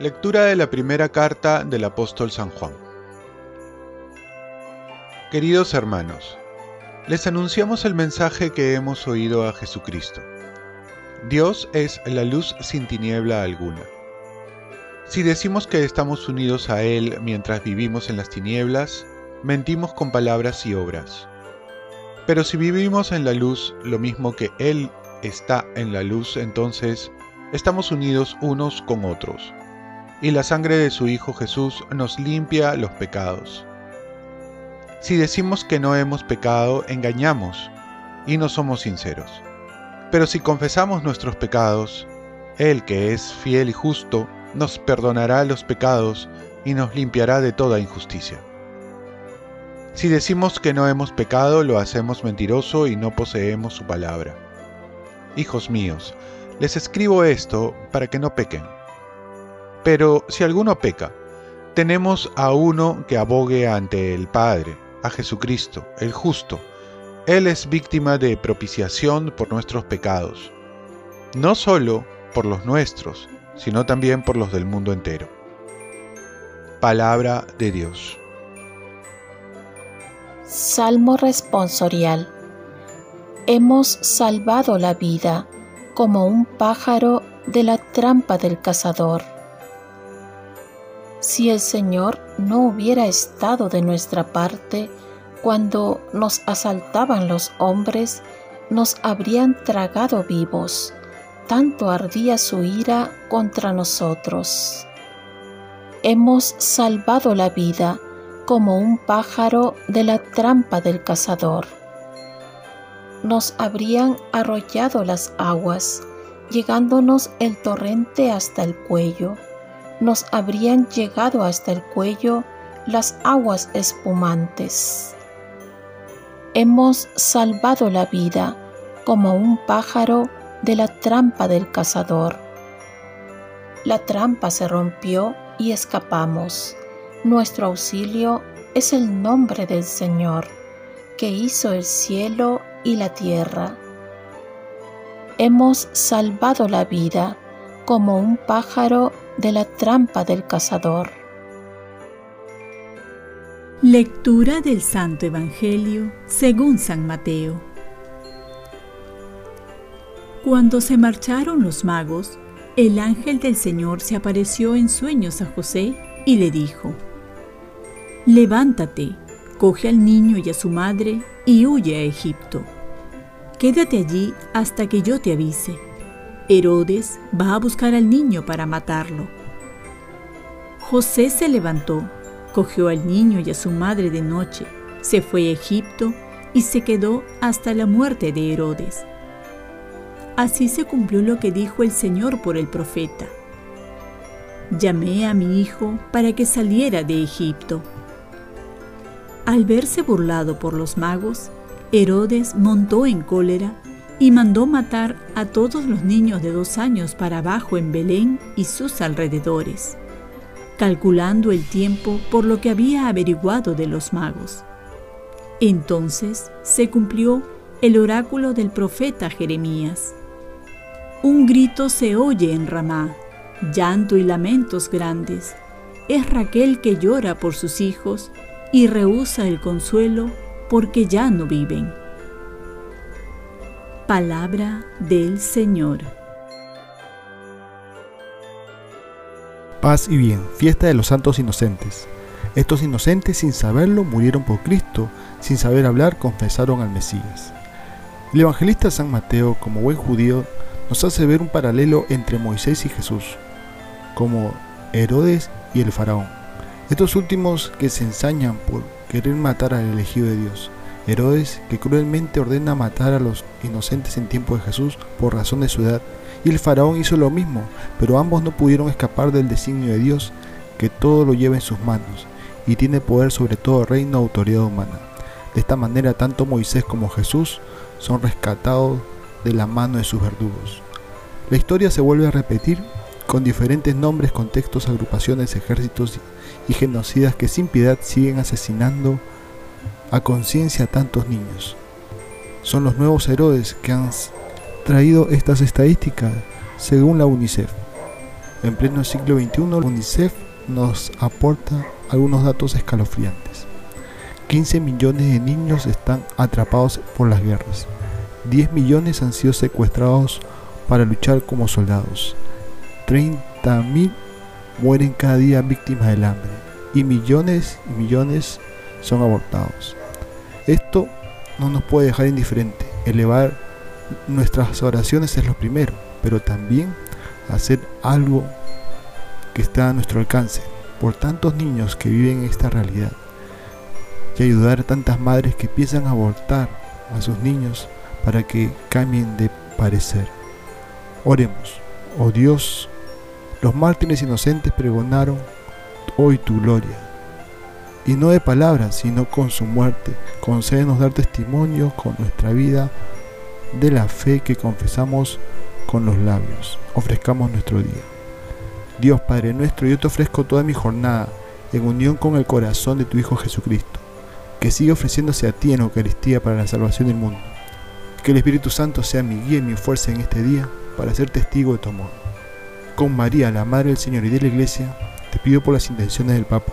Lectura de la primera carta del apóstol San Juan. Queridos hermanos, les anunciamos el mensaje que hemos oído a Jesucristo. Dios es la luz sin tiniebla alguna. Si decimos que estamos unidos a Él mientras vivimos en las tinieblas, mentimos con palabras y obras. Pero si vivimos en la luz, lo mismo que Él está en la luz, entonces estamos unidos unos con otros. Y la sangre de su Hijo Jesús nos limpia los pecados. Si decimos que no hemos pecado, engañamos y no somos sinceros. Pero si confesamos nuestros pecados, Él que es fiel y justo, nos perdonará los pecados y nos limpiará de toda injusticia. Si decimos que no hemos pecado, lo hacemos mentiroso y no poseemos su palabra. Hijos míos, les escribo esto para que no pequen. Pero si alguno peca, tenemos a uno que abogue ante el Padre, a Jesucristo, el justo. Él es víctima de propiciación por nuestros pecados, no solo por los nuestros, sino también por los del mundo entero. Palabra de Dios. Salmo responsorial. Hemos salvado la vida como un pájaro de la trampa del cazador. Si el Señor no hubiera estado de nuestra parte cuando nos asaltaban los hombres, nos habrían tragado vivos tanto ardía su ira contra nosotros. Hemos salvado la vida como un pájaro de la trampa del cazador. Nos habrían arrollado las aguas, llegándonos el torrente hasta el cuello. Nos habrían llegado hasta el cuello las aguas espumantes. Hemos salvado la vida como un pájaro de la trampa del cazador. La trampa se rompió y escapamos. Nuestro auxilio es el nombre del Señor, que hizo el cielo y la tierra. Hemos salvado la vida como un pájaro de la trampa del cazador. Lectura del Santo Evangelio según San Mateo. Cuando se marcharon los magos, el ángel del Señor se apareció en sueños a José y le dijo, Levántate, coge al niño y a su madre y huye a Egipto. Quédate allí hasta que yo te avise. Herodes va a buscar al niño para matarlo. José se levantó, cogió al niño y a su madre de noche, se fue a Egipto y se quedó hasta la muerte de Herodes Así se cumplió lo que dijo el Señor por el profeta. Llamé a mi hijo para que saliera de Egipto. Al verse burlado por los magos, Herodes montó en cólera y mandó matar a todos los niños de dos años para abajo en Belén y sus alrededores, calculando el tiempo por lo que había averiguado de los magos. Entonces se cumplió el oráculo del profeta Jeremías. Un grito se oye en Ramá, llanto y lamentos grandes. Es Raquel que llora por sus hijos y rehúsa el consuelo porque ya no viven. Palabra del Señor. Paz y bien, fiesta de los santos inocentes. Estos inocentes sin saberlo murieron por Cristo, sin saber hablar confesaron al Mesías. El evangelista San Mateo, como buen judío, nos hace ver un paralelo entre Moisés y Jesús, como Herodes y el faraón. Estos últimos que se ensañan por querer matar al elegido de Dios. Herodes que cruelmente ordena matar a los inocentes en tiempo de Jesús por razón de su edad. Y el faraón hizo lo mismo, pero ambos no pudieron escapar del designio de Dios, que todo lo lleva en sus manos y tiene poder sobre todo reino autoridad humana. De esta manera tanto Moisés como Jesús son rescatados de la mano de sus verdugos. La historia se vuelve a repetir con diferentes nombres, contextos, agrupaciones, ejércitos y genocidas que sin piedad siguen asesinando a conciencia a tantos niños. Son los nuevos héroes que han traído estas estadísticas según la UNICEF. En pleno siglo XXI, UNICEF nos aporta algunos datos escalofriantes. 15 millones de niños están atrapados por las guerras. 10 millones han sido secuestrados para luchar como soldados. 30.000 mueren cada día víctimas del hambre. Y millones y millones son abortados. Esto no nos puede dejar indiferente. Elevar nuestras oraciones es lo primero, pero también hacer algo que está a nuestro alcance por tantos niños que viven esta realidad y ayudar a tantas madres que piensan abortar a sus niños para que cambien de parecer. Oremos, oh Dios, los mártires inocentes pregonaron hoy tu gloria, y no de palabras, sino con su muerte. Concédenos dar testimonio con nuestra vida de la fe que confesamos con los labios. Ofrezcamos nuestro día. Dios Padre nuestro, yo te ofrezco toda mi jornada en unión con el corazón de tu Hijo Jesucristo, que sigue ofreciéndose a ti en Eucaristía para la salvación del mundo. Que el Espíritu Santo sea mi guía y mi fuerza en este día para ser testigo de tu amor. Con María, la Madre del Señor y de la Iglesia, te pido por las intenciones del Papa.